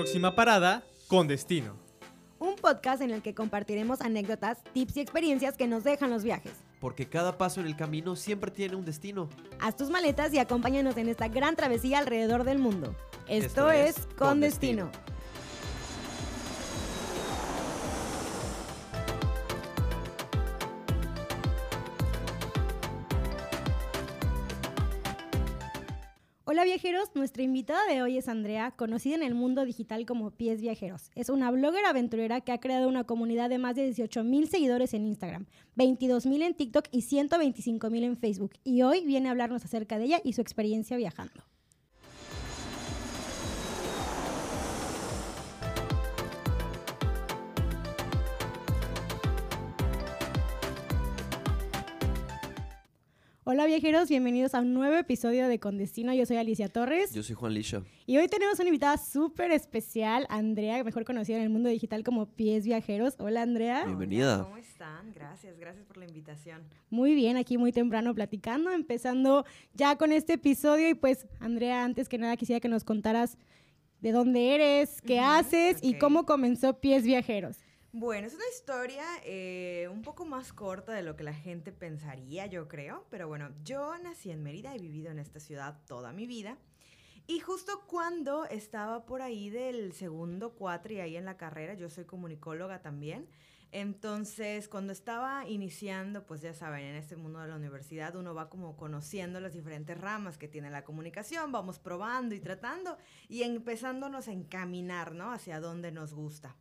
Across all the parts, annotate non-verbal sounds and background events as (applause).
próxima parada, con destino. Un podcast en el que compartiremos anécdotas, tips y experiencias que nos dejan los viajes. Porque cada paso en el camino siempre tiene un destino. Haz tus maletas y acompáñanos en esta gran travesía alrededor del mundo. Esto, Esto es, Con, Con destino. Destino. Viajeros, nuestra invitada de hoy es Andrea, conocida en el mundo digital como Pies Viajeros. Es una blogger aventurera que ha creado una comunidad de más de 18 mil seguidores en Instagram, 22 mil en TikTok y 125 mil en Facebook. Y hoy viene a hablarnos acerca de ella y su experiencia viajando. Hola viajeros, bienvenidos a un nuevo episodio de Con Destino. Yo soy Alicia Torres. Yo soy Juan Lisha. Y hoy tenemos una invitada súper especial, Andrea, mejor conocida en el mundo digital como Pies Viajeros. Hola, Andrea. Bienvenida. ¿Cómo están? Gracias, gracias por la invitación. Muy bien, aquí muy temprano platicando, empezando ya con este episodio. Y pues, Andrea, antes que nada quisiera que nos contaras de dónde eres, qué haces y cómo comenzó Pies Viajeros. Bueno, es una historia eh, un poco más corta de lo que la gente pensaría, yo creo. Pero bueno, yo nací en Mérida, he vivido en esta ciudad toda mi vida. Y justo cuando estaba por ahí del segundo cuatri ahí en la carrera, yo soy comunicóloga también. Entonces, cuando estaba iniciando, pues ya saben, en este mundo de la universidad uno va como conociendo las diferentes ramas que tiene la comunicación, vamos probando y tratando y empezándonos a encaminar, ¿no? Hacia dónde nos gusta.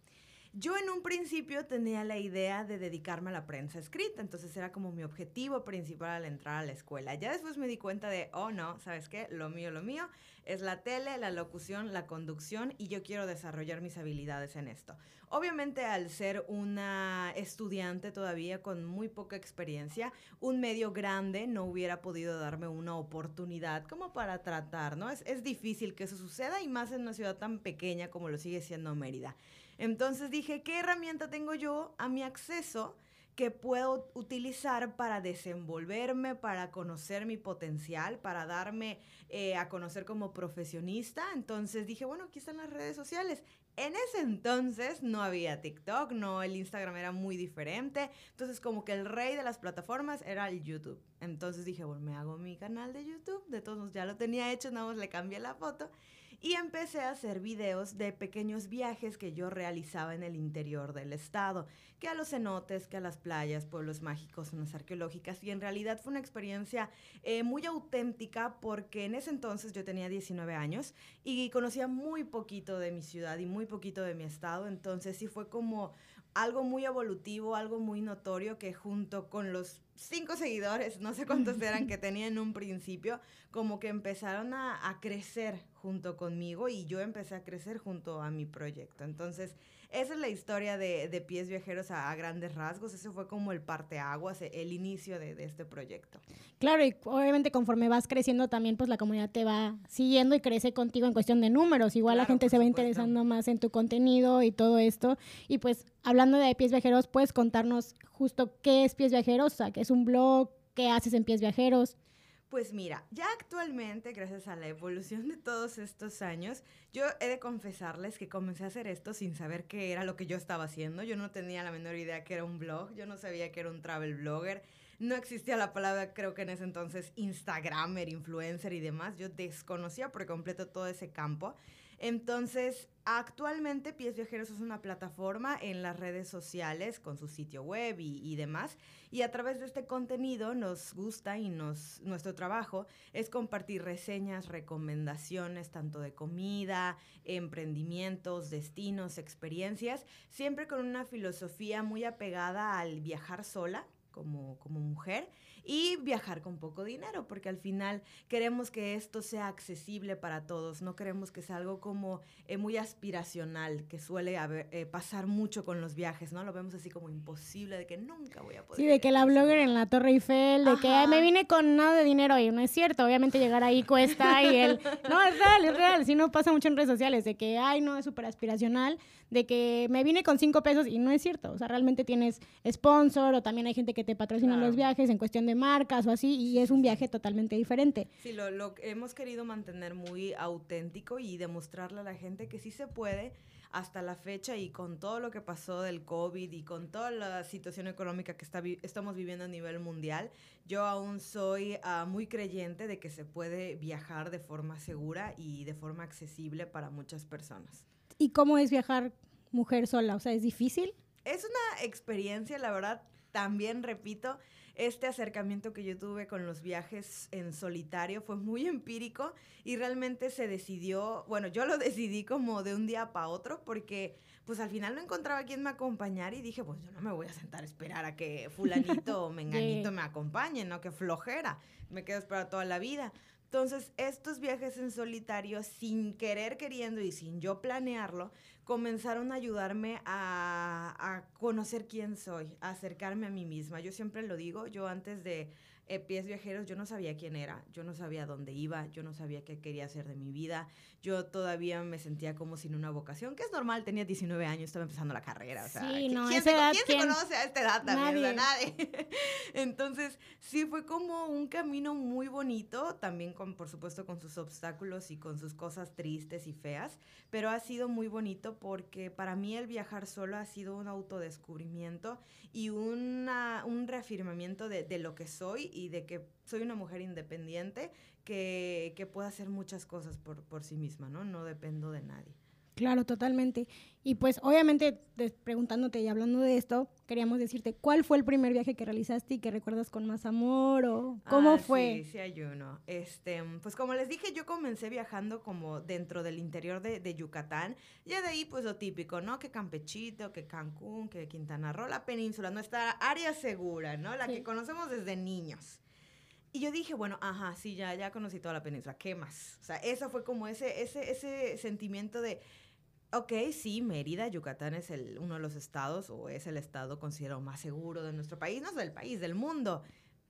Yo en un principio tenía la idea de dedicarme a la prensa escrita, entonces era como mi objetivo principal al entrar a la escuela. Ya después me di cuenta de, oh no, ¿sabes qué? Lo mío, lo mío es la tele, la locución, la conducción y yo quiero desarrollar mis habilidades en esto. Obviamente al ser una estudiante todavía con muy poca experiencia, un medio grande no hubiera podido darme una oportunidad como para tratar, ¿no? Es, es difícil que eso suceda y más en una ciudad tan pequeña como lo sigue siendo Mérida. Entonces dije, ¿qué herramienta tengo yo a mi acceso que puedo utilizar para desenvolverme, para conocer mi potencial, para darme eh, a conocer como profesionista? Entonces dije, bueno, aquí están las redes sociales. En ese entonces no había TikTok, no, el Instagram era muy diferente. Entonces como que el rey de las plataformas era el YouTube. Entonces dije, bueno, me hago mi canal de YouTube. De todos modos ya lo tenía hecho, nada más le cambié la foto. Y empecé a hacer videos de pequeños viajes que yo realizaba en el interior del estado, que a los cenotes, que a las playas, pueblos mágicos, zonas arqueológicas. Y en realidad fue una experiencia eh, muy auténtica porque en ese entonces yo tenía 19 años y conocía muy poquito de mi ciudad y muy poquito de mi estado. Entonces sí fue como algo muy evolutivo, algo muy notorio que junto con los cinco seguidores, no sé cuántos eran que (laughs) tenía en un principio, como que empezaron a, a, crecer junto conmigo y yo empecé a crecer junto a mi proyecto. Entonces, esa es la historia de, de Pies Viajeros a, a, grandes rasgos. Ese fue como el parteaguas, el inicio de, de, este proyecto. Claro, y obviamente conforme vas creciendo también, pues la comunidad te va siguiendo y crece contigo en cuestión de números. Igual claro, la gente se va supuesto. interesando más en tu contenido y todo esto. Y pues hablando de Pies Viajeros, ¿puedes contarnos justo qué es Pies Viajeros? O sea, ¿qué es un blog? ¿Qué haces en Pies Viajeros? Pues mira, ya actualmente, gracias a la evolución de todos estos años, yo he de confesarles que comencé a hacer esto sin saber qué era lo que yo estaba haciendo. Yo no tenía la menor idea que era un blog, yo no sabía que era un travel blogger, no existía la palabra, creo que en ese entonces, Instagramer, influencer y demás. Yo desconocía por completo todo ese campo. Entonces, actualmente Pies Viajeros es una plataforma en las redes sociales con su sitio web y, y, demás. Y a través de este contenido nos gusta y nos, nuestro trabajo es compartir reseñas, recomendaciones, tanto de comida, emprendimientos, destinos, experiencias, siempre con una filosofía muy apegada al viajar sola como, como mujer y viajar con poco dinero, porque al final queremos que esto sea accesible para todos, no queremos que sea algo como eh, muy aspiracional, que suele haber, eh, pasar mucho con los viajes, ¿no? Lo vemos así como imposible, de que nunca voy a poder. Sí, de que la blogger en la Torre Eiffel, de Ajá. que me vine con nada de dinero y no es cierto, obviamente llegar ahí cuesta y el, (laughs) no, es real, es real, sí no pasa mucho en redes sociales, de que, ay, no, es súper aspiracional, de que me vine con cinco pesos y no es cierto, o sea, realmente tienes sponsor o también hay gente que te patrocina claro. los viajes en cuestión de marcas o así, y es un viaje totalmente diferente. Sí, lo, lo hemos querido mantener muy auténtico y demostrarle a la gente que sí se puede hasta la fecha y con todo lo que pasó del COVID y con toda la situación económica que está, estamos viviendo a nivel mundial, yo aún soy uh, muy creyente de que se puede viajar de forma segura y de forma accesible para muchas personas. ¿Y cómo es viajar mujer sola? O sea, ¿es difícil? Es una experiencia, la verdad, también repito, este acercamiento que yo tuve con los viajes en solitario fue muy empírico y realmente se decidió, bueno, yo lo (laughs) decidí como de un día para otro porque pues al final no encontraba quien me acompañara y dije, pues yo no me voy a sentar a esperar a que (laughs) fulanito o menganito me acompañe, no que flojera, me quedo esperando toda la vida. Entonces, estos viajes en solitario, sin querer queriendo y sin yo planearlo, comenzaron a ayudarme a, a, conocer quién soy, a acercarme a mí misma. Yo siempre lo digo, yo antes de eh, pies viajeros, yo no sabía quién era, yo no sabía dónde iba, yo no sabía qué quería hacer de mi vida, yo todavía me sentía como sin una vocación, que es normal, tenía 19 años, estaba empezando la carrera, o sea, sí, no, ¿quién, se, edad, ¿quién, se, conoce a esta edad también? Nadie. nadie. (laughs) Entonces, sí, fue como un camino muy bonito, también con, por supuesto, con sus obstáculos y con sus cosas tristes y feas, pero ha sido muy bonito porque para mí el viajar solo ha sido un autodescubrimiento y una, un reafirmamiento de, de lo que soy y de que soy una mujer independiente que, que puede hacer muchas cosas por, por, sí misma, ¿no? No dependo de nadie. Claro, totalmente. Y pues obviamente preguntándote y hablando de esto, queríamos decirte, ¿cuál fue el primer viaje que realizaste y que recuerdas con más amor o cómo ah, fue? Sí, sí hay uno. Este, pues como les dije, yo comencé viajando como dentro del interior de, de Yucatán. Ya de ahí pues lo típico, ¿no? Que Campechito, que Cancún, que Quintana Roo, la península, nuestra área segura, ¿no? La sí. que conocemos desde niños. Y yo dije, bueno, ajá, sí, ya, ya conocí toda la península, ¿qué más? O sea, eso fue como ese, ese, ese sentimiento de, ok, sí, Mérida, Yucatán es el, uno de los estados o es el estado considerado más seguro de nuestro país, no del país, del mundo.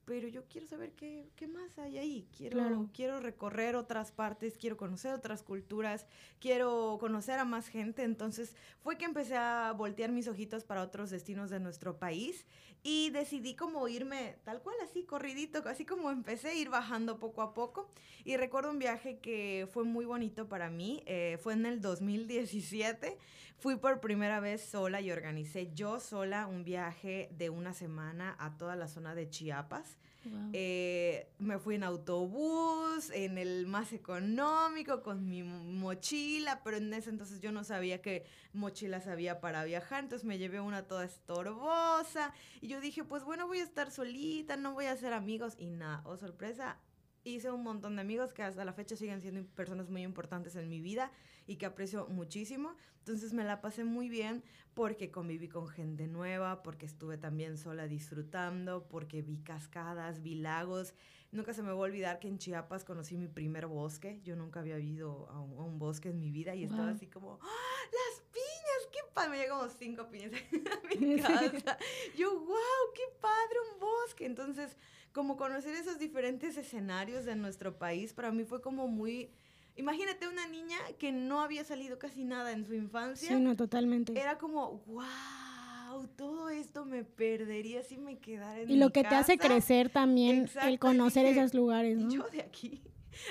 Pero yo quiero saber qué, qué más hay ahí. Quiero, claro. quiero recorrer otras partes, quiero conocer otras culturas, quiero conocer a más gente. Entonces fue que empecé a voltear mis ojitos para otros destinos de nuestro país y decidí como irme tal cual así, corridito, así como empecé a ir bajando poco a poco. Y recuerdo un viaje que fue muy bonito para mí, eh, fue en el 2017. Fui por primera vez sola y organicé yo sola un viaje de una semana a toda la zona de Chiapas. Wow. Eh, me fui en autobús, en el más económico, con mi mochila, pero en ese entonces yo no sabía qué mochilas había para viajar, entonces me llevé una toda estorbosa y yo dije, pues bueno, voy a estar solita, no voy a hacer amigos y nada, oh sorpresa, hice un montón de amigos que hasta la fecha siguen siendo personas muy importantes en mi vida y que aprecio muchísimo. Entonces me la pasé muy bien porque conviví con gente nueva, porque estuve también sola disfrutando, porque vi cascadas, vi lagos. Nunca se me va a olvidar que en Chiapas conocí mi primer bosque. Yo nunca había ido a un, a un bosque en mi vida y wow. estaba así como, ¡Ah, las piñas, qué padre. Me llegan como cinco piñas (laughs) a mi (laughs) casa. Yo, wow, qué padre un bosque. Entonces, como conocer esos diferentes escenarios de nuestro país, para mí fue como muy... Imagínate una niña que no había salido casi nada en su infancia. Sí, no, totalmente. Era como, wow, todo esto me perdería si me quedara en Y lo que casa. te hace crecer también, Exacto, el conocer dije, esos lugares, ¿no? Yo de aquí,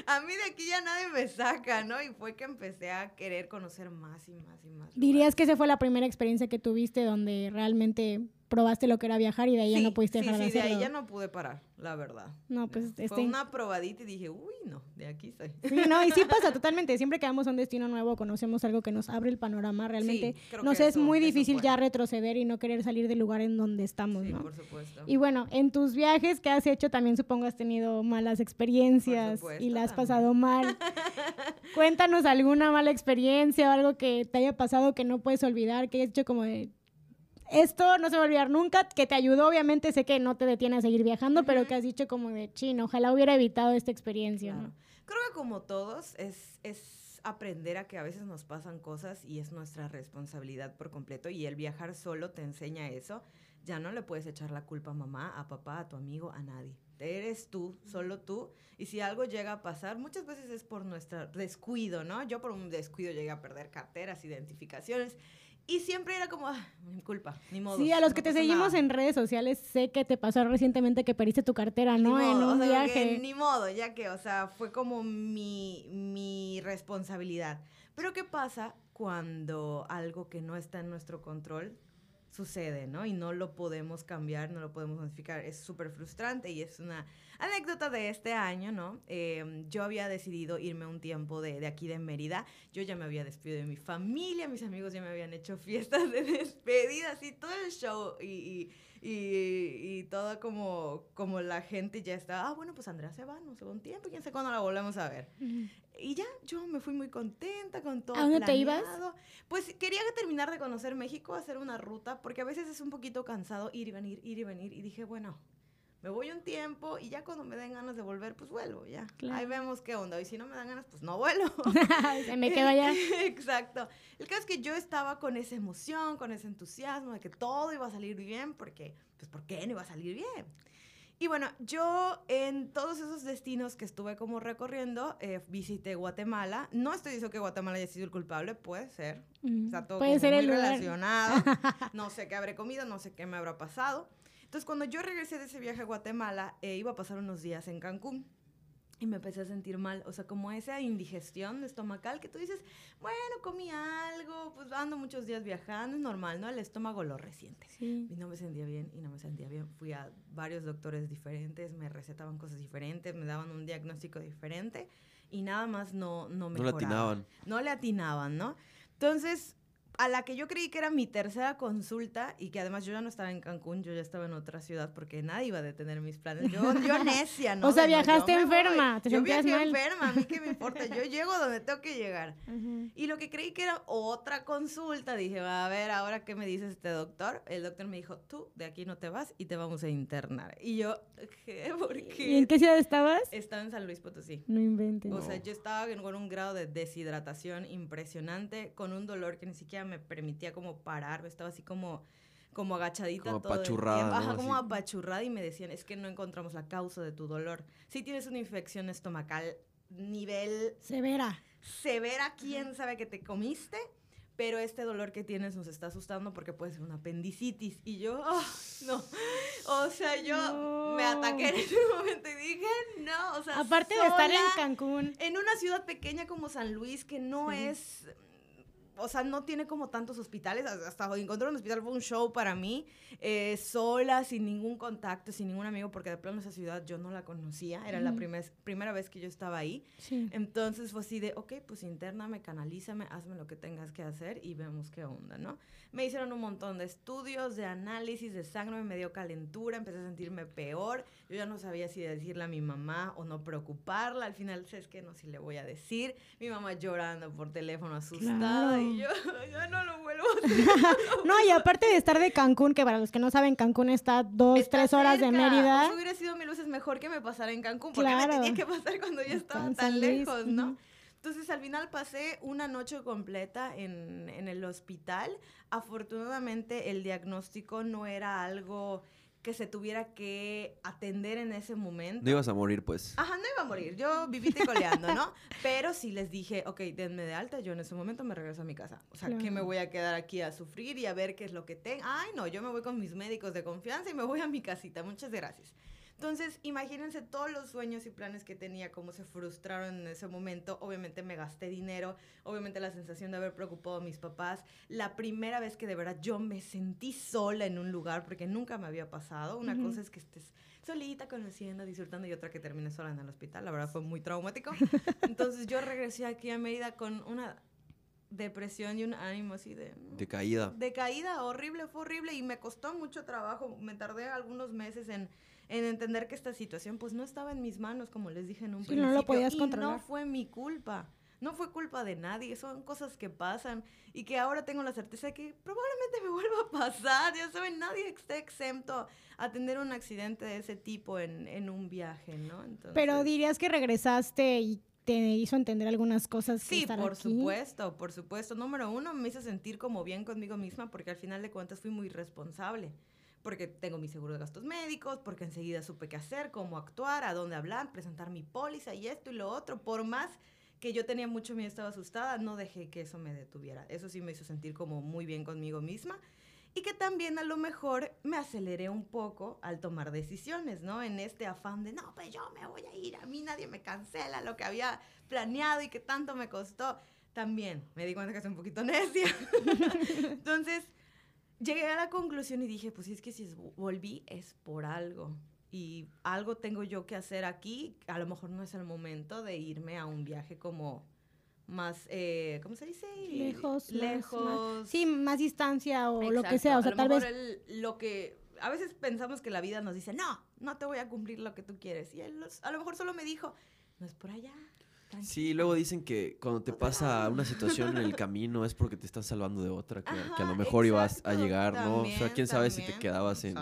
a mí de aquí ya nadie me saca, ¿no? Y fue que empecé a querer conocer más y más y más. ¿Dirías que esa fue la primera experiencia que tuviste donde realmente probaste lo que era viajar y de ahí sí, ya no pudiste dejar sí, de sí, hacerlo. de ahí ya no pude parar, la verdad. No, pues Fue este... una probadita y dije, uy, no, de aquí soy. Sí, no, y sí pasa totalmente. Siempre que vamos a un destino nuevo, conocemos algo que nos abre el panorama. Realmente creo nos que es eso- muy difícil ya retroceder y no querer salir del lugar en donde estamos, Sí, ¿no? por supuesto. Y bueno, en tus viajes que has hecho tamcho supongo has tenido malas experiencias supuesto, y la has también. pasado mal. (laughs) Cuéntanos alguna mala experiencia o algo que te haya pasado que no puedes olvidar, que hayas hecho como de esto no se va a olvidar nunca, que te ayudó, obviamente sé que no te detiene a seguir viajando, pero Ujú. que has dicho como de chino, ojalá hubiera evitado esta experiencia, Claro. ¿no? Creo que como todos es, es aprender a que a veces nos pasan cosas y es nuestra responsabilidad por completo y el viajar solo te enseña eso. Ya no le puedes echar la culpa a mamá, a papá, a tu amigo, a nadie. Eres tú, solo tú. Y si algo llega a pasar, muchas veces es por nuestro descuido, ¿no? Yo por un descuido llegué a perder carteras, identificaciones. Y siempre era como, ah, mi culpa, ni modo. Sí, a los no que te seguimos nada". en redes sociales, sé que te pasó recientemente que perdiste tu cartera, ¿no? Ni en modo, un o sea, que viaje. Ni modo, ya que, o sea, fue como mi, mi responsabilidad. Pero ¿qué pasa cuando algo que no está en nuestro control sucede, ¿no? Y no lo podemos cambiar, no lo podemos modificar. Es súper frustrante y es una anécdota de este año, ¿no? Eh, yo había decidido irme un tiempo de, aquí de Mérida. Yo ya me había despedido de mi familia, mis amigos ya me habían hecho fiestas de (laughs) despedidas y todo el show y y, y todo como, como la gente ya está, ah, bueno, pues Andrea se va, no va un tiempo, quién sabe cuándo la volvemos a ver. Y ya, yo me fui muy contenta con todo. ¿A dónde te ibas? planeado. Pues quería terminar de conocer México, hacer una ruta, porque a veces es un poquito cansado ir y venir, ir y venir. Y dije, bueno, me voy un tiempo y ya cuando me den ganas de volver, pues vuelvo, ya. Claro. Ahí vemos qué onda. Y si no me dan ganas, pues no vuelvo. (laughs) Se me quedo allá. (laughs) Exacto. El caso es que yo estaba con esa emoción, con ese entusiasmo de que todo iba a salir bien, porque, pues, ¿por qué no iba a salir bien? Y bueno, yo en todos esos destinos que estuve como recorriendo, eh, visité Guatemala. No estoy diciendo que Guatemala haya sido el culpable, puede ser. Está todo Puede ser muy el relacionado. (laughs) No sé qué habré comido, no sé qué me habrá pasado. Entonces, cuando yo regresé de ese viaje a Guatemala, eh, iba a pasar unos días en Cancún. Y me empecé a sentir mal, o sea, como esa indigestión estomacal que tú dices, bueno, comí algo, pues ando muchos días viajando, es normal, ¿no? El estómago lo resiente. Sí. Y no me sentía bien, y no me sentía bien. Fui a varios doctores diferentes, me recetaban cosas diferentes, me daban un diagnóstico diferente, y nada más no, no No le atinaban. No le atinaban, ¿no? Entonces, a la que yo creí que era mi tercera consulta y que además yo ya no estaba en Cancún, yo ya estaba en otra ciudad porque nadie iba a detener mis planes. Yo, (laughs) yo necia, ¿no? O sea, no, viajaste enferma, te yo sentías viajé mal. enferma, a mí qué me importa, yo (laughs) llego donde tengo que llegar. Ujú. Y lo que creí que era otra consulta, dije, va a ver, ahora qué me dice este doctor. El doctor me dijo, tú de aquí no te vas y te vamos a internar. Y yo, ¿qué? ¿Por ¿Y en qué? qué ciudad estabas? Estaba en San Luis Potosí. No inventes. O sea, yo estaba con un grado de deshidratación impresionante, con un dolor que ni siquiera me permitía como parar, estaba así como, como agachadita Como todo el apachurrada, tiempo. Ajá, ¿no? como apachurrada y me decían, es que no encontramos la causa de tu dolor. Si tienes una infección estomacal nivel Severa. severa, quién sabe que te comiste, pero este dolor que tienes nos está asustando porque puede ser una apendicitis. Y yo, ah, no. O sea, yo No. me ataqué en ese (laughs) momento y dije, no, o sea, Aparte de estar en Cancún. en una ciudad pequeña como San Luis, que no Sí. es, o sea, no tiene como tantos hospitales, hasta encontrar un hospital fue un show para mí, eh, sola, sin ningún contacto, sin ningún amigo, porque de plano esa ciudad yo no la conocía, era la Ujú. primer- primera vez que yo estaba ahí. Sí. Entonces fue así de, ok, pues intername, canalízame, hazme lo que tengas que hacer y vemos qué onda, ¿no? Me hicieron un montón de estudios, de análisis de sangre, me dio calentura, empecé a sentirme peor. Yo ya no sabía si decirle a mi mamá o no preocuparla. Al final, sé que no, si le voy a decir. Mi mamá llorando por teléfono, asustada. Claro. Y yo, no lo vuelvo a hacer. (laughs) (laughs) No, y aparte de estar de Cancún, que para los que no saben, Cancún está dos, Está tres horas de. Mérida. Sea, hubiera sido mil veces mejor que me pasara en Cancún. porque me Claro. tenía que pasar cuando yo estaba En tan lejos, no? Entonces al final pasé una noche completa en, en el hospital. Afortunadamente el diagnóstico no era algo que se tuviera que atender en ese momento. No ibas a morir, pues. Ajá, no iba a morir, yo viví coleando, ¿no? (laughs) Pero sí les dije, ok, denme de alta, yo en ese momento me regreso a mi casa. O sea, que Claro. me voy a quedar aquí a sufrir y a ver qué es lo que tengo. Ay, no, yo me voy con mis médicos de confianza y me voy a mi casita. Muchas gracias. Entonces, imagínense todos los sueños y planes que tenía, cómo se frustraron en ese momento. Obviamente me gasté dinero, obviamente la sensación de haber preocupado a mis papás. La primera vez que de verdad yo me sentí sola en un lugar, porque nunca me había pasado. Una cosa es que estés solita, conociendo, disfrutando, y otra que termine sola en el hospital. La verdad fue muy traumático. (laughs) Entonces yo regresé aquí a Mérida con una depresión y un ánimo así de... De caída. De caída, horrible, fue horrible y me costó mucho trabajo. Me tardé algunos meses en, en entender que esta situación pues no estaba en mis manos, como les dije en un Sí, no lo principio. podías y controlar. no fue mi culpa. No fue culpa de nadie, son cosas que pasan y que ahora tengo la certeza de que probablemente me (laughs) vuelva a pasar. Ya saben, nadie está exento a tener un accidente de ese tipo en, en un viaje, ¿no? Entonces, Pero dirías que regresaste y te hizo entender algunas cosas. Sí, por aquí. supuesto, por supuesto. Número uno, me hizo sentir como bien conmigo misma porque al final de cuentas fui muy responsable. Porque tengo mi seguro de gastos médicos, porque enseguida supe qué hacer, cómo actuar, a dónde hablar, presentar mi póliza y esto y lo otro. Por más que yo tenía mucho miedo, estaba asustada, no dejé que eso me detuviera. Eso sí me hizo sentir como muy bien conmigo misma y que también a lo mejor me aceleré un poco al tomar decisiones, ¿no? En este afán de, no, pues yo me voy a ir, a mí nadie me cancela lo que había planeado y que tanto me costó. También me di cuenta que soy un poquito (laughs) necia. (laughs) Entonces, llegué a la conclusión y dije, pues es que si volví es por algo. Y algo tengo yo que hacer aquí. A lo mejor no es el momento de irme a un viaje como más, eh, ¿cómo se dice? Lejos. Lejos. sí, más distancia o lo que sea. O sea, tal vez... lo que... A veces pensamos que la vida nos dice, no, no te voy a cumplir lo que tú quieres. Y él a lo mejor solo me dijo, no es por allá. Sí, luego dicen que cuando te pasa una situación en el (laughs) camino es porque te estás salvando de otra, que, a lo mejor ibas a llegar, ¿no? o sea, quién sabe si te quedabas en,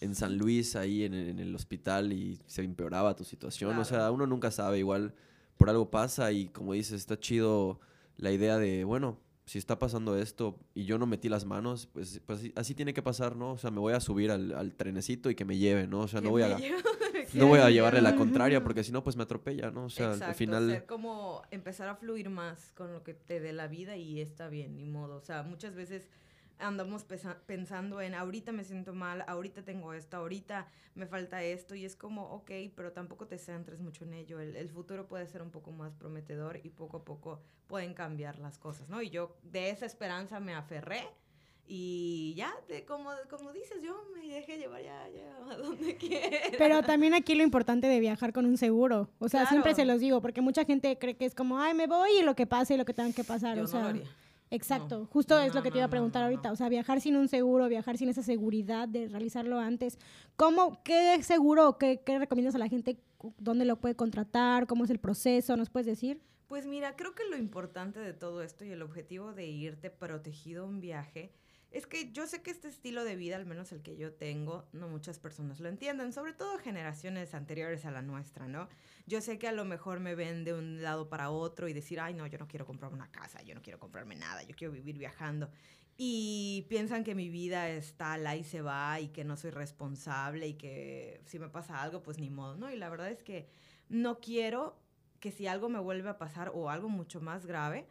en, San Luis, ahí en, el hospital y se empeoraba tu situación. O sea, uno nunca sabe, igual por algo pasa y como dices, está chido la idea de, bueno, si está pasando esto y yo no metí las manos, pues, pues así, tiene que pasar, ¿no? O sea, me voy a subir al, al trenecito y que me lleve, ¿no? O sea, no voy a... no voy a llevarle la contraria porque si no, pues me atropella, ¿no? O sea, al final... Ser como empezar a fluir más con lo que te dé la vida y está bien, ni modo. O sea, muchas veces andamos pensando en ahorita me siento mal, ahorita tengo esto, ahorita me falta esto y es como, ok, pero tampoco te centres mucho en ello. El, futuro puede ser un poco más prometedor y poco a poco pueden cambiar las cosas, ¿no? Y yo de esa esperanza me aferré. Y ya, como, como dices, yo me dejé llevar ya, ya (laughs) a donde quiera. Pero también aquí lo importante de viajar con un seguro. O sea, siempre se los digo, porque mucha gente cree que es como, ay, me voy y lo que pase y lo que tengan que pasar. o sea, Exacto, justo es lo que te iba a preguntar ahorita, o sea, viajar sin un seguro, viajar sin esa seguridad de realizarlo antes. ¿Cómo, qué seguro, qué, qué recomiendas a la gente, dónde lo puede contratar, cómo es el proceso, nos puedes decir? Pues mira, creo que lo importante de todo esto y el objetivo de irte protegido a un viaje es que yo sé que este estilo de vida, al menos el que yo tengo, no muchas personas lo entienden, sobre todo generaciones anteriores a la nuestra, ¿no? Yo sé que a lo mejor me ven de un lado para otro y decir, ay, no, yo no quiero comprar una casa, yo no quiero comprarme nada, yo quiero vivir viajando. Y piensan que mi vida está la y se va y que no soy responsable y que si me pasa algo, pues ni modo, ¿no? Y la verdad es que no quiero que si algo me vuelve a pasar o algo mucho más grave,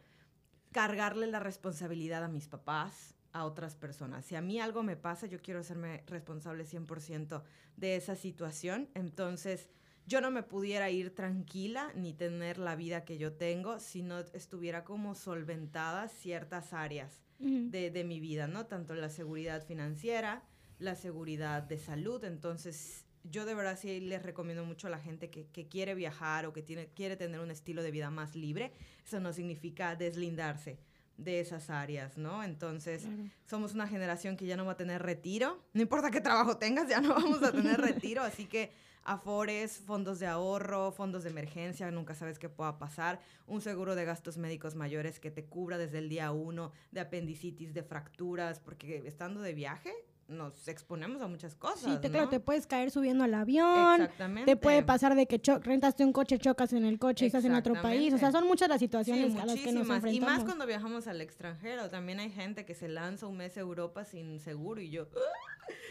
cargarle la responsabilidad a mis papás, a otras personas. Si a mí algo me pasa, yo quiero hacerme responsable 100% de esa situación. Entonces, yo no me pudiera ir tranquila ni tener la vida que yo tengo si no estuviera como solventada ciertas áreas de, de, mi vida, ¿no? Tanto la seguridad financiera, la seguridad de salud. Entonces, yo de verdad sí les recomiendo mucho a la gente que, que quiere viajar o que tiene, quiere tener un estilo de vida más libre. Eso no significa deslindarse de esas áreas, ¿no? Entonces, somos una generación que ya no va a tener retiro, no importa qué trabajo tengas, ya no (laughs) vamos a tener retiro, así que afores, fondos de ahorro, fondos de emergencia, nunca sabes qué pueda pasar, un seguro de gastos médicos mayores que te cubra desde el día uno, de apendicitis, de fracturas, porque estando de viaje, nos exponemos a muchas cosas. Sí, te, claro, te puedes caer subiendo al avión. Exactamente. Te puede pasar de que rentaste un coche, chocas en el coche y estás en otro país. O sea, son muchas las situaciones a las que nos enfrentamos. Y más cuando viajamos al extranjero. También hay gente que se lanza un mes a Europa sin seguro y yo,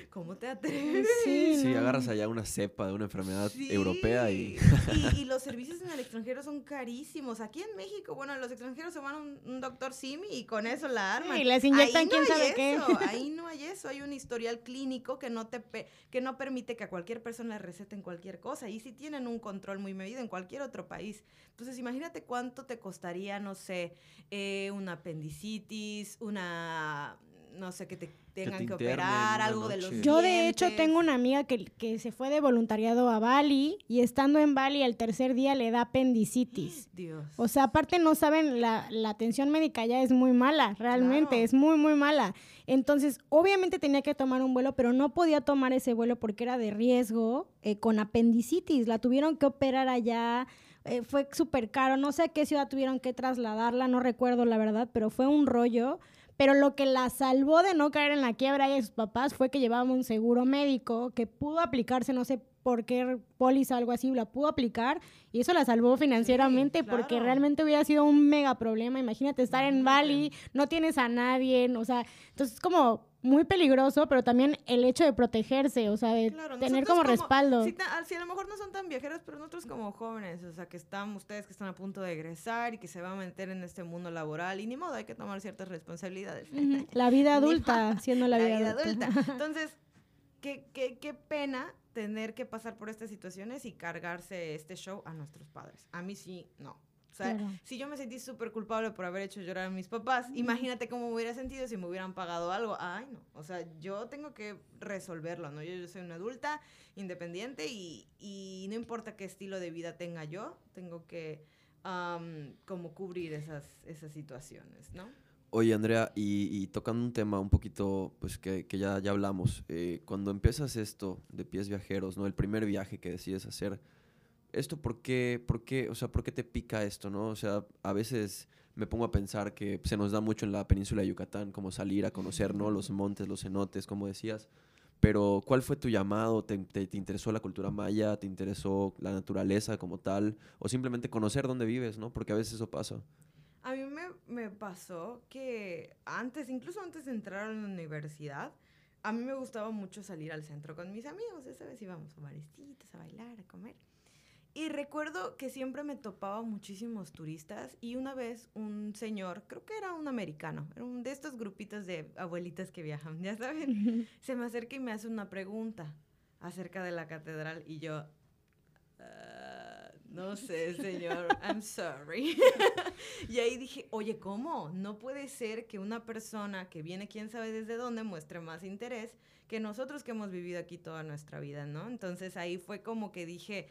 ¿cómo te atreves? Sí, agarras allá una cepa de una enfermedad europea y... y... (laughs) los servicios en el extranjero son carísimos. Aquí en México, bueno, los extranjeros se van a un, doctor Simi y con eso la arman. y les inyectan quién sabe qué. (laughs) Ahí no hay eso. Hay un historial clínico que no, te que no permite que a cualquier persona le receten cualquier cosa. Y si tienen un control muy medido en cualquier otro país. Entonces, imagínate cuánto te costaría, no sé, eh, una apendicitis, una no sé, que te tengan que, operar, algo de los Yo de hecho tengo una amiga que, que, se fue de voluntariado a Bali y estando en Bali el tercer día le da apendicitis. (gasps) Dios. O sea, aparte no saben, la, la atención médica ya es muy mala, realmente, es muy, muy mala. Entonces, obviamente tenía que tomar un vuelo, pero no podía tomar ese vuelo porque era de riesgo eh, con apendicitis. La tuvieron que operar allá. Eh, fue súper caro, no sé a qué ciudad tuvieron que trasladarla, no recuerdo la verdad, pero fue un rollo pero lo que la salvó de no caer en la quiebra y sus papás fue que llevaba un seguro médico que pudo aplicarse, no sé por qué póliza algo así, la pudo aplicar y eso la salvó financieramente porque realmente hubiera sido un mega problema. Imagínate estar en Bali, no tienes a nadie, o sea, entonces es como muy peligroso, pero también el hecho de protegerse, o sea, de tener como, respaldo. Si, a lo mejor no son tan viajeros, pero nosotros como jóvenes, o sea, que están ustedes que están a punto de egresar y que se van a meter en este mundo laboral y ni modo, hay que tomar ciertas responsabilidades. La vida (laughs) adulta, siendo la, vida, adulta. (laughs) Entonces, qué, qué, qué pena tener que pasar por estas situaciones y cargarse este show a nuestros padres. A mí sí, no. O sea, si yo me sentí súper culpable por haber hecho llorar a mis papás, imagínate cómo me hubiera sentido si me hubieran pagado algo. Ay, no. O sea, yo tengo que resolverlo, ¿no? Yo, yo soy una adulta independiente y, y, no importa qué estilo de vida tenga yo, tengo que como cubrir esas, esas situaciones, ¿no? Oye, Andrea, y, tocando un tema un poquito, pues que, que ya, ya hablamos, eh, cuando empiezas esto de pies viajeros, ¿no? El primer viaje que decides hacer, ¿esto por qué, por qué, o sea, por qué te pica esto, no? O sea, a veces me pongo a pensar que se nos da mucho en la península de Yucatán, como salir a conocer, ¿no? Los montes, los cenotes, como decías. Pero, ¿cuál fue tu llamado? ¿Te, te, te interesó la cultura maya? ¿Te interesó la naturaleza como tal? ¿O simplemente conocer dónde vives, no? Porque a veces eso pasa. Me, me, pasó que antes, incluso antes de entrar a la universidad, a mí me gustaba mucho salir al centro con mis amigos. Esa vez íbamos a barecitos, a bailar, a comer. Y recuerdo que siempre me topaba muchísimos turistas y una vez un señor, creo que era un americano, era un de estos grupitos de abuelitas que viajan, ya saben, (laughs) se me acerca y me hace una pregunta acerca de la catedral y yo, no sé, señor, I'm sorry. (laughs) y ahí dije, oye, ¿cómo? No puede ser que una persona que viene quién sabe desde dónde muestre más interés que nosotros que hemos vivido aquí toda nuestra vida, ¿no? Entonces ahí fue como que dije,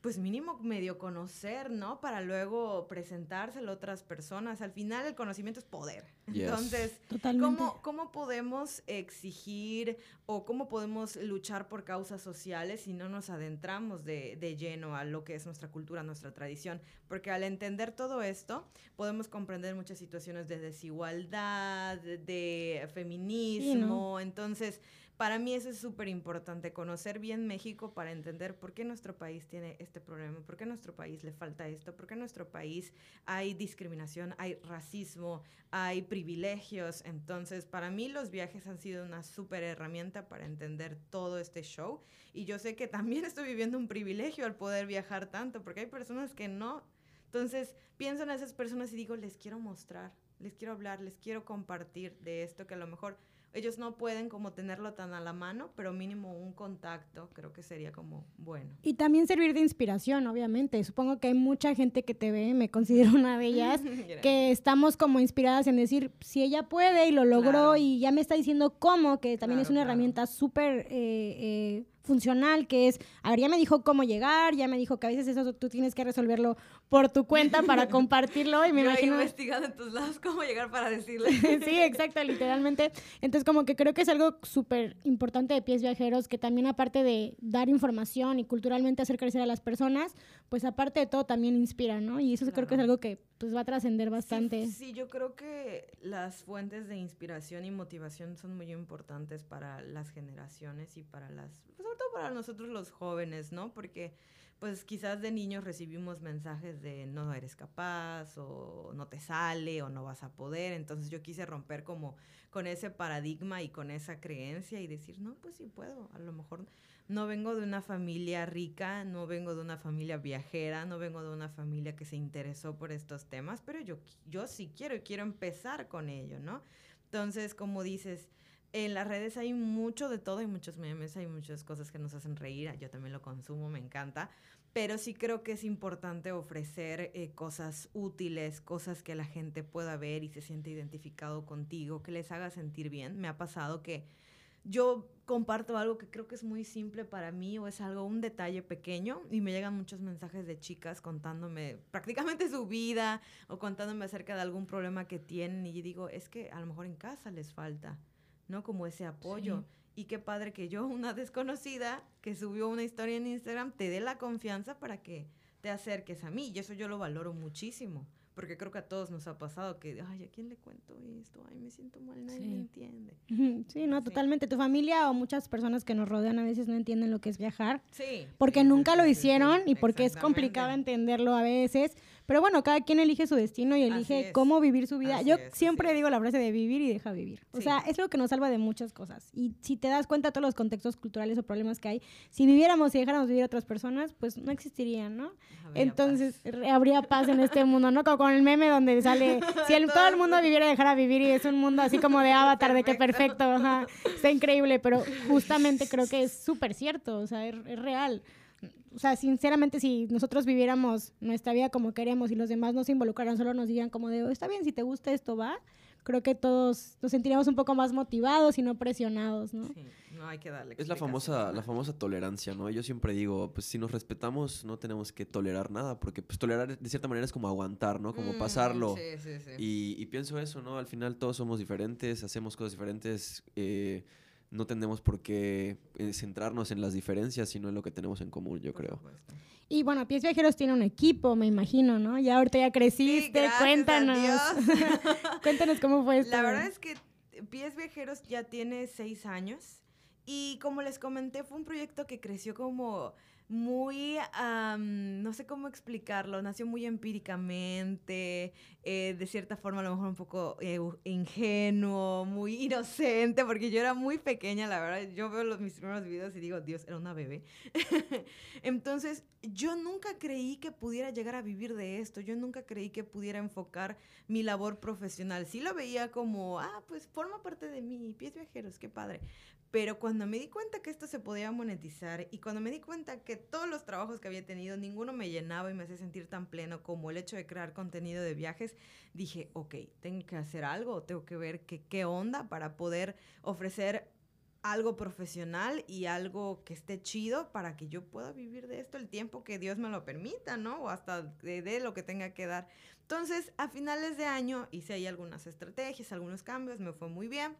pues mínimo medio conocer, ¿no? Para luego presentárselo a otras personas. Al final el conocimiento es poder. Entonces, ¿cómo, ¿cómo podemos exigir o cómo podemos luchar por causas sociales si no nos adentramos de, de, lleno a lo que es nuestra cultura, nuestra tradición? Porque al entender todo esto, podemos comprender muchas situaciones de desigualdad, de, feminismo. Entonces, para mí eso es súper importante, conocer bien México para entender por qué nuestro país tiene este problema, por qué nuestro país le falta esto, por qué en nuestro país hay discriminación, hay racismo, hay privilegios. Entonces, para mí los viajes han sido una súper herramienta para entender todo este show. Y yo sé que también (laughs) estoy viviendo un privilegio al poder viajar tanto, porque hay personas que no. Entonces, pienso en esas personas y digo, les quiero mostrar, les quiero hablar, les quiero compartir de esto que a lo mejor ellos no pueden como tenerlo tan a la mano, pero mínimo un contacto creo que sería como bueno. Y también servir de inspiración, obviamente. Supongo que hay mucha gente que te ve, me considero una de ellas, (laughs) que estamos como inspiradas en decir, si ella puede y lo logró y ya me está diciendo cómo, que también es una herramienta súper... Eh, eh, funcional, que es, a ver, ya me dijo cómo llegar, ya me dijo que a veces eso tú tienes que resolverlo por tu cuenta para (laughs) compartirlo y me Yo imagino... investigando en tus lados cómo llegar para decirle. (laughs) sí, exacto, literalmente. Entonces como que creo que es algo súper importante de pies viajeros, que también aparte de dar información y culturalmente hacer crecer a las personas, pues aparte de todo también inspira, ¿no? Y eso creo que es algo que pues va a trascender bastante. Sí, yo creo que las fuentes de inspiración y motivación son muy importantes para las generaciones y para las, pues, sobre todo para nosotros los jóvenes, ¿no? Porque pues quizás de niños recibimos mensajes de no eres capaz o no te sale o no vas a poder, entonces yo quise romper como con ese paradigma y con esa creencia y decir, no, pues sí puedo, a lo mejor no vengo de una familia rica, no vengo de una familia viajera, no vengo de una familia que se interesó por estos temas, pero yo, yo sí quiero y quiero empezar con ello, ¿no? Entonces, como dices, en las redes hay mucho de todo, hay muchos memes, hay muchas cosas que nos hacen reír, yo también lo consumo, me encanta, pero sí creo que es importante ofrecer eh, cosas útiles, cosas que la gente pueda ver y se siente identificado contigo, que les haga sentir bien. Me ha pasado que yo comparto algo que creo que es muy simple para mí o es algo, un detalle pequeño y me llegan muchos mensajes de chicas contándome prácticamente su vida o contándome acerca de algún problema que tienen y digo, es que a lo mejor en casa les falta, ¿no? Como ese apoyo. Y qué padre que yo, (laughs) una desconocida que subió una historia en Instagram, te dé la confianza para que te acerques a mí. Y eso yo lo valoro muchísimo porque creo que a todos nos ha pasado que, ay, ¿a quién le cuento esto? Ay, me siento mal, nadie me entiende. Sí, no, totalmente. Tu familia o muchas personas que nos rodean a veces no entienden lo que es viajar. Sí. Porque nunca lo hicieron y porque es complicado entenderlo a veces. Pero bueno, cada quien elige su destino y elige cómo vivir su vida. Yo siempre digo la frase de vivir y deja vivir. O sea, es lo que nos salva de muchas cosas. Y si te das cuenta de todos los contextos culturales o problemas que hay, si viviéramos y dejáramos vivir a otras personas, pues no existirían, ¿no? Entonces, habría paz en este (laughs) mundo, ¿no? Como con el meme donde sale, (laughs) si el, todo el mundo viviera y dejara vivir y es un mundo así como de avatar, de que perfecto, ajá, está increíble, pero (laughs) justamente creo que es súper cierto, o sea, es real o sea, sinceramente, si nosotros viviéramos nuestra vida como queremos y los demás no se involucraran, solo nos digan como de, oh, está bien, si te gusta esto, va, creo que todos nos sentiríamos un poco más motivados y no presionados, ¿no? Sí, no hay que darle. Es la famosa, la famosa tolerancia, ¿no? Yo siempre digo, pues si nos respetamos, no tenemos que tolerar nada, porque pues tolerar de cierta manera es como aguantar, ¿no? Como mm, pasarlo. Sí, sí, sí. Y, y, pienso eso, ¿no? Al final todos somos diferentes, hacemos cosas diferentes. Eh, no tenemos por qué eh, centrarnos en las diferencias, sino en lo que tenemos en común, yo creo. Y bueno, Pies Viajeros tiene un equipo, me imagino, ¿no? Ya ahorita ya creciste, cuéntanos. (laughs) cuéntanos cómo fue esto. La verdad es que Pies Viajeros ya tiene seis años y como les comenté, fue un proyecto que creció como muy, no sé cómo explicarlo, nació muy empíricamente, eh, de cierta forma a lo mejor un poco eh, ingenuo, muy inocente, porque yo era muy pequeña, la verdad, yo veo los, mis primeros videos y digo, Dios, era una bebé. (laughs) Entonces, yo nunca creí que pudiera llegar a vivir de esto, yo nunca creí que pudiera enfocar mi labor profesional, sí lo veía como, ah, pues forma parte de mí, pies viajeros, qué padre, pero cuando me di cuenta que esto se podía monetizar y cuando me di cuenta que todos los trabajos que había tenido, ninguno me llenaba y me hacía sentir tan pleno como el hecho de crear contenido de viajes, dije, ok, tengo que hacer algo, tengo que ver qué onda para poder ofrecer algo profesional y algo que esté chido para que yo pueda vivir de esto el tiempo que Dios me lo permita, ¿no? O hasta de, de, lo que tenga que dar. Entonces, a finales de año hice ahí algunas estrategias, algunos cambios, me fue muy bien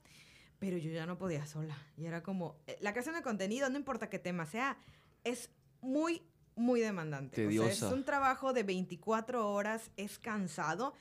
pero yo ya no podía sola. Y era como, eh, la creación de contenido, no importa qué tema sea, es muy, muy demandante. O sea, es un trabajo de 24 horas, es cansado.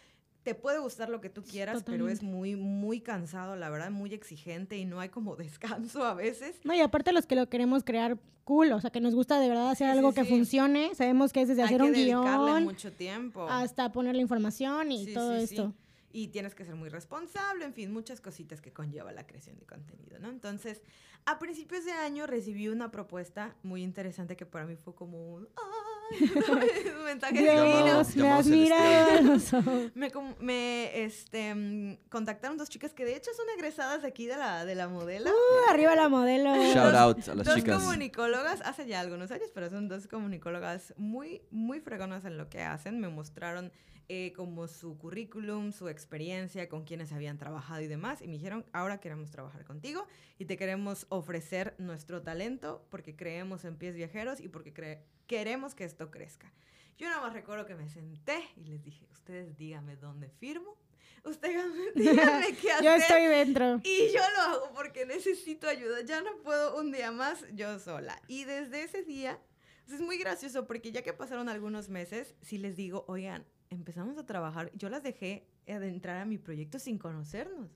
Te puede gustar lo que tú quieras, pero es muy, muy cansado, la verdad, muy exigente y no hay como (laughs) descanso a veces. No, y aparte los que lo queremos crear cool, o sea, que nos gusta de verdad hacer algo que funcione, sabemos que es desde hacer un guion. mucho tiempo. Hasta poner la información y todo esto y tienes que ser muy responsable, en fin, muchas cositas que conlleva la creación de contenido, ¿no? Entonces, a principios de año recibí una propuesta muy interesante que para mí fue como un, (laughs) (laughs) un mensaje Dios, me has mirado. me, me este, contactaron dos chicas que de hecho son egresadas aquí de la, de la modelo. Uh, arriba la modelo. Shout out a las dos chicas. Dos comunicólogas, hace ya algunos años, pero son dos comunicólogas muy, muy fregonas en lo que hacen. Me mostraron eh, como su currículum, su experiencia, con quienes habían trabajado y demás. Y me dijeron, ahora queremos trabajar contigo y te queremos ofrecer nuestro talento porque creemos en pies viajeros y porque queremos que esto crezca. Yo nada más recuerdo que me senté y les dije, ustedes díganme dónde firmo. Ustedes díganme (laughs) qué hacer. yo estoy dentro. Y yo lo hago porque necesito ayuda. Ya no puedo un día más yo sola. Y desde ese día, es muy gracioso porque ya que pasaron algunos meses, si les digo, oigan, empezamos a trabajar, yo las dejé adentrar a mi proyecto sin conocernos.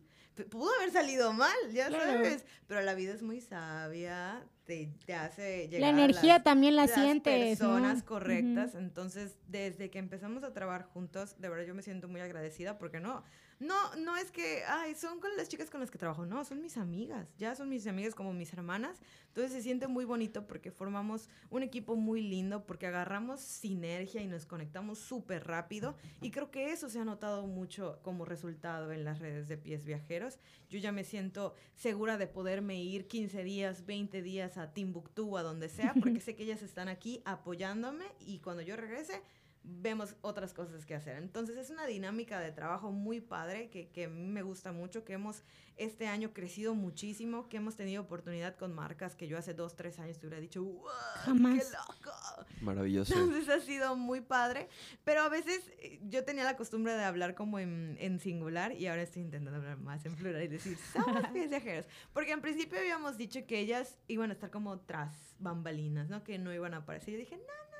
Pudo haber salido mal, ya sabes, pero la vida es muy sabia, te, te hace llegar La energía a las, también la sientes. personas correctas, entonces desde que empezamos a trabajar juntos, de verdad yo me siento muy agradecida porque no, no, no es que, ay, son con las chicas con las que trabajo, no, son mis amigas, ya son mis amigas como mis hermanas, entonces se siente muy bonito porque formamos un equipo muy lindo, porque agarramos sinergia y nos conectamos súper rápido y creo que eso se ha notado mucho como resultado en las redes de pies viajeros. Yo ya me siento segura de poderme ir 15 días, 20 días a Timbuktu, a donde sea, porque (laughs) sé que ellas están aquí apoyándome y cuando yo regrese vemos otras cosas que hacer. Entonces es una dinámica de trabajo muy padre que, que me gusta mucho, que hemos este año crecido muchísimo, que hemos tenido oportunidad con marcas que yo hace dos, tres años te hubiera dicho, ¡wow! ¡Qué loco! Maravilloso. Entonces ha sido muy padre, pero a veces eh, yo tenía la costumbre de hablar como en, en singular y ahora estoy intentando hablar más en plural y decir, somos pies viajeros. Porque en principio habíamos dicho que ellas iban a estar como tras bambalinas, ¿no? Que no iban a aparecer. Yo dije, no,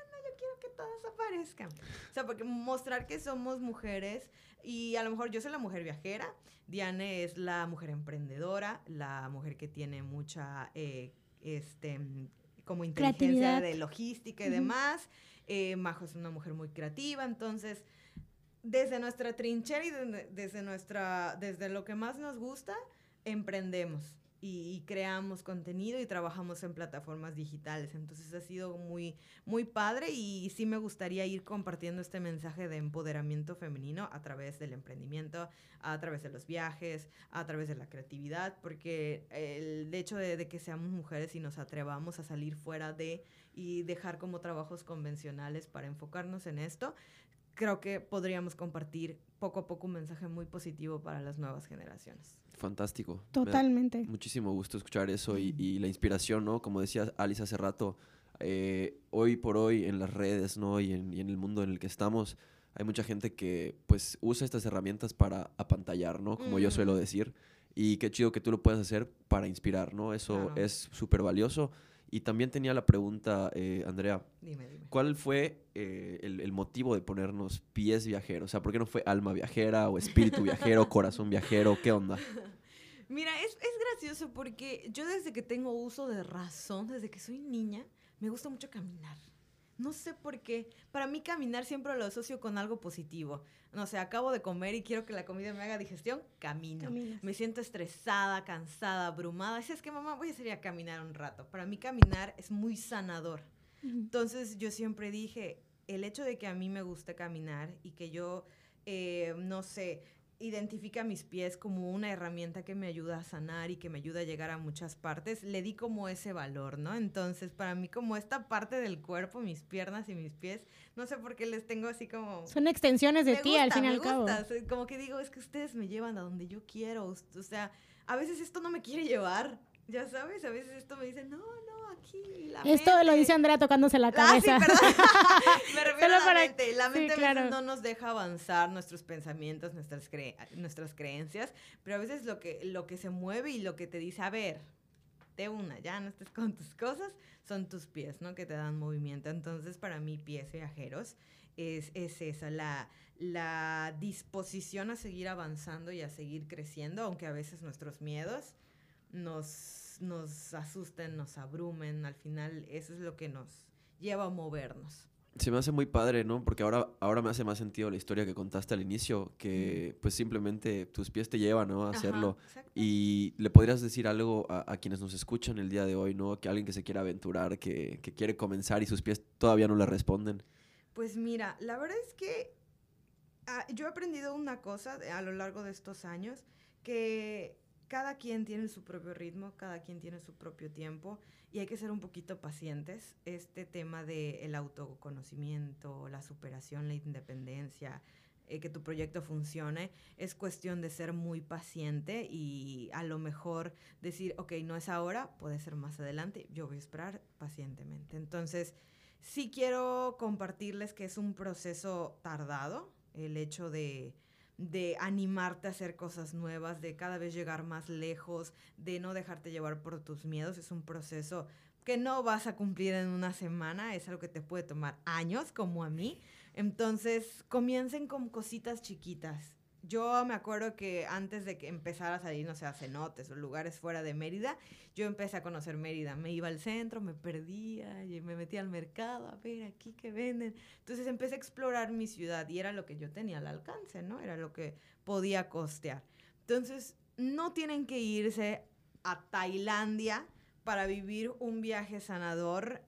todas aparezcan. O sea, porque mostrar que somos mujeres y a lo mejor yo soy la mujer viajera, Diane es la mujer emprendedora, la mujer que tiene mucha, eh, este, como inteligencia de logística y demás. Eh, Majo es una mujer muy creativa, entonces desde nuestra trinchera y desde, nuestra, desde lo que más nos gusta, emprendemos y, creamos contenido y trabajamos en plataformas digitales. Entonces ha sido muy, muy padre y sí me gustaría ir compartiendo este mensaje de empoderamiento femenino a través del emprendimiento, a través de los viajes, a través de la creatividad, porque el hecho de, de que seamos mujeres y nos atrevamos a salir fuera de y dejar como trabajos convencionales para enfocarnos en esto, creo que podríamos compartir poco a poco un mensaje muy positivo para las nuevas generaciones. Fantástico. Totalmente. Muchísimo gusto escuchar eso y, la inspiración, ¿no? Como decía Alice hace rato, eh, hoy por hoy en las redes, ¿no? Y en, el mundo en el que estamos, hay mucha gente que pues usa estas herramientas para apantallar, ¿no? Como yo suelo decir. Y qué chido que tú lo puedas hacer para inspirar, ¿no? Eso es súper valioso. Y también tenía la pregunta, eh, Andrea. Dime, dime. ¿Cuál fue eh, el, motivo de ponernos pies viajeros? O sea, ¿por qué no fue alma viajera o espíritu viajero, corazón viajero? ¿Qué onda? (laughs) Mira, es, es gracioso porque yo desde que tengo uso de razón, desde que soy niña, me gusta mucho caminar. No sé por qué. Para mí caminar siempre lo asocio con algo positivo. No sé, acabo de comer y quiero que la comida me haga digestión, camino. Me siento estresada, cansada, abrumada. Si es que mamá, voy a salir a caminar un rato. Para mí caminar es muy sanador. Entonces yo siempre dije, el hecho de que a mí me guste caminar y que yo, eh, no sé, identifica mis pies como una herramienta que me ayuda a sanar y que me ayuda a llegar a muchas partes, le di como ese valor, ¿no? Entonces, para mí como esta parte del cuerpo, mis piernas y mis pies, no sé por qué les tengo así como... Son extensiones de ti, al fin y al cabo. Como que digo, es que ustedes me llevan a donde yo quiero, o sea, a veces esto no me quiere llevar, ya sabes, a veces esto me dice, no, no, aquí. La esto lo dice Andrea tocándose la cabeza. Ah, sí, (laughs) (laughs) me refiero a la mente. La mente a veces no nos deja avanzar nuestros pensamientos, nuestras, nuestras creencias, pero a veces lo que, lo que se mueve y lo que te dice, a ver, de una, ya no estés con tus cosas, son tus pies, ¿no? Que te dan movimiento. Entonces, para mí, pies viajeros es, es esa, la, la disposición a seguir avanzando y a seguir creciendo, aunque a veces nuestros miedos nos, nos asusten, nos abrumen, al final eso es lo que nos lleva a movernos. Se me hace muy padre, ¿no? Porque ahora, ahora me hace más sentido la historia que contaste al inicio, que pues simplemente tus pies te llevan, ¿no? A hacerlo. y le podrías decir algo a, quienes nos escuchan el día de hoy, ¿no? Que alguien que se quiera aventurar, que, que quiere comenzar y sus pies todavía no le responden. Pues mira, la verdad es que ah, yo he aprendido una cosa a lo largo de estos años, que cada quien tiene su propio ritmo, cada quien tiene su propio tiempo y hay que ser un poquito pacientes. Este tema del autoconocimiento, la superación, la independencia, eh, que tu proyecto funcione, es cuestión de ser muy paciente y a lo mejor decir, ok, no es ahora, puede ser más adelante, yo voy a esperar pacientemente. Entonces, sí quiero compartirles que es un proceso tardado, el hecho de de animarte a hacer cosas nuevas, de cada vez llegar más lejos, de no dejarte llevar por tus miedos. Es un proceso que no vas a cumplir en una semana, es algo que te puede tomar años, como a mí. Entonces, comiencen con cositas chiquitas. Yo me acuerdo que antes de que empezara a salir, no sé, a cenotes o lugares fuera de Mérida, yo empecé a conocer Mérida. Me iba al centro, me perdía, y me metía al mercado a ver aquí qué venden. Entonces empecé a explorar mi ciudad y era lo que yo tenía al alcance, ¿no? Era lo que podía costear. Entonces, no tienen que irse a Tailandia para vivir un viaje sanador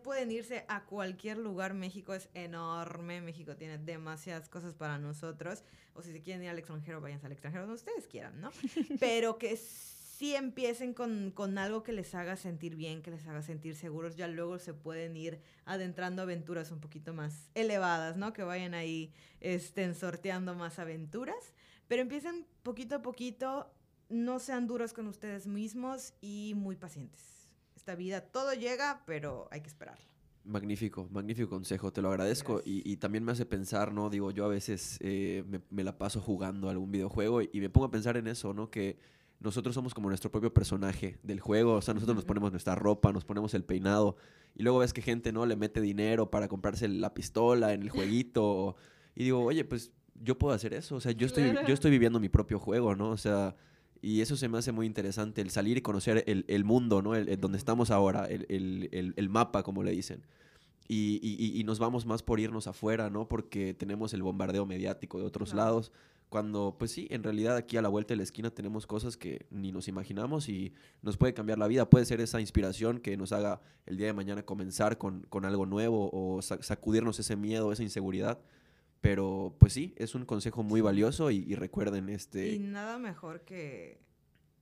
pueden irse a cualquier lugar. México es enorme. México tiene demasiadas cosas para nosotros. O si se quieren ir al extranjero, váyanse al extranjero donde ustedes quieran, ¿no? (laughs) Pero que sí empiecen con, con, algo que les haga sentir bien, que les haga sentir seguros. Ya luego se pueden ir adentrando aventuras un poquito más elevadas, ¿no? Que vayan ahí estén sorteando más aventuras. Pero empiecen poquito a poquito. No sean duros con ustedes mismos y muy pacientes esta vida todo llega, pero hay que esperarlo. Magnífico, magnífico consejo, te lo agradezco y, también me hace pensar, ¿no? Digo, yo a veces eh, me, la paso jugando algún videojuego y, me pongo a pensar en eso, ¿no? Que nosotros somos como nuestro propio personaje del juego, o sea, nosotros nos ponemos nuestra ropa, nos ponemos el peinado, y luego ves que gente, ¿no? Le mete dinero para comprarse la pistola en el jueguito, (laughs) y digo, oye, pues yo puedo hacer eso, o sea, yo estoy, yo estoy viviendo mi propio juego, ¿no? O sea, y eso se me hace muy interesante, el salir y conocer el, mundo, ¿no? El, donde estamos ahora, el, mapa, como le dicen. Y, y, nos vamos más por irnos afuera, ¿no? Porque tenemos el bombardeo mediático de otros lados. Cuando, pues sí, en realidad aquí a la vuelta de la esquina tenemos cosas que ni nos imaginamos y nos puede cambiar la vida. Puede ser esa inspiración que nos haga el día de mañana comenzar con, con algo nuevo o sacudirnos ese miedo, esa inseguridad. Pero pues sí, es un consejo muy valioso y, recuerden este... Y nada mejor que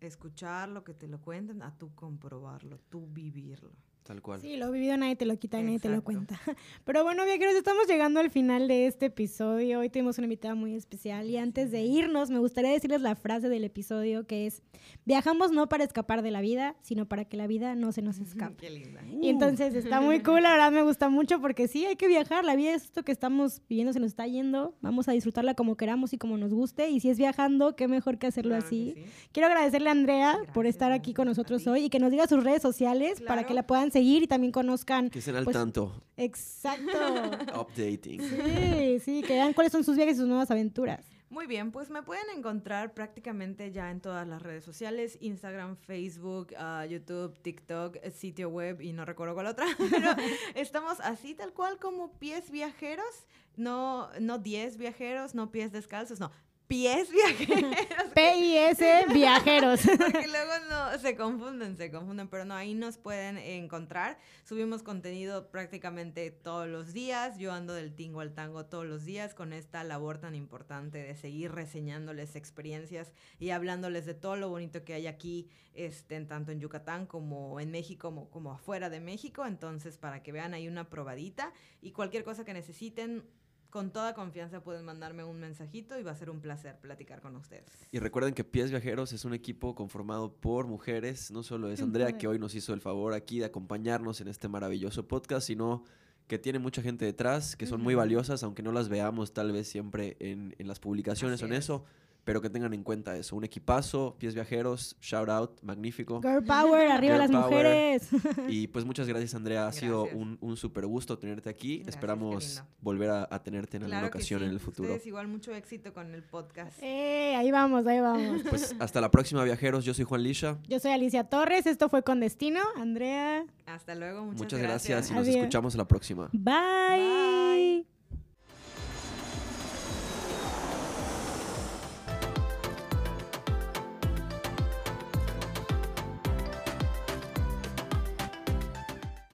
escucharlo, que te lo cuenten, a tú comprobarlo, tú vivirlo. Tal cual. Sí, lo vivido nadie te lo quita y nadie te lo cuenta. (laughs) Pero bueno, viajeros, estamos llegando al final de este episodio. Hoy tuvimos una invitada muy especial y antes de irnos me gustaría decirles la frase del episodio que es, viajamos no para escapar de la vida, sino para que la vida no se nos escape. Qué linda. Y entonces está muy (laughs) cool, la verdad me gusta mucho porque sí, hay que viajar, la vida es esto que estamos viviendo, se nos está yendo, vamos a disfrutarla como queramos y como nos guste y si es viajando, qué mejor que hacerlo así. Quiero agradecerle a Andrea por estar aquí con nosotros hoy y que nos diga sus redes sociales para que la puedan seguir y también conozcan. Que estén al pues, tanto. Exacto. (laughs) Updating. Sí, sí, que vean cuáles son sus viajes y sus nuevas aventuras. Muy bien, pues me pueden encontrar prácticamente ya en todas las redes sociales, Instagram, Facebook, ah, YouTube, TikTok, eh, sitio web y no recuerdo cuál otra, (laughs) pero estamos así tal cual como pies viajeros, no no 10 viajeros, no pies descalzos, no, pies viajeros. (laughs) P-I-S viajeros. (laughs) Porque luego no, se confunden, se confunden, pero no, ahí nos pueden encontrar. Subimos contenido prácticamente todos los días. Yo ando del tingo al tango todos los días con esta labor tan importante de seguir reseñándoles experiencias y hablándoles de todo lo bonito que hay aquí, este, tanto en Yucatán como en México, como, como afuera de México. Entonces, para que vean ahí una probadita y cualquier cosa que necesiten, con toda confianza pueden mandarme un mensajito y va a ser un placer platicar con ustedes. Y recuerden que Pies Viajeros es un equipo conformado por mujeres, no solo es Andrea que hoy nos hizo el favor aquí de acompañarnos en este maravilloso podcast, sino que tiene mucha gente detrás, que son muy valiosas, aunque no las veamos tal vez siempre en, las publicaciones o en eso pero que tengan en cuenta eso. Un equipazo, pies viajeros, shout out, magnífico. Girl Power, arriba las mujeres. Y pues muchas gracias, Andrea. Ha sido un, un súper gusto tenerte aquí. Esperamos volver a, tenerte en alguna ocasión en el futuro. Ustedes igual mucho éxito con el podcast. Eh, ahí vamos, ahí vamos. (laughs) Pues hasta la próxima, viajeros. Yo soy Juan Lisha. Yo soy Alicia Torres. Esto fue Con Destino. Andrea. Hasta luego, muchas, gracias. y nos escuchamos la próxima. Bye. Bye.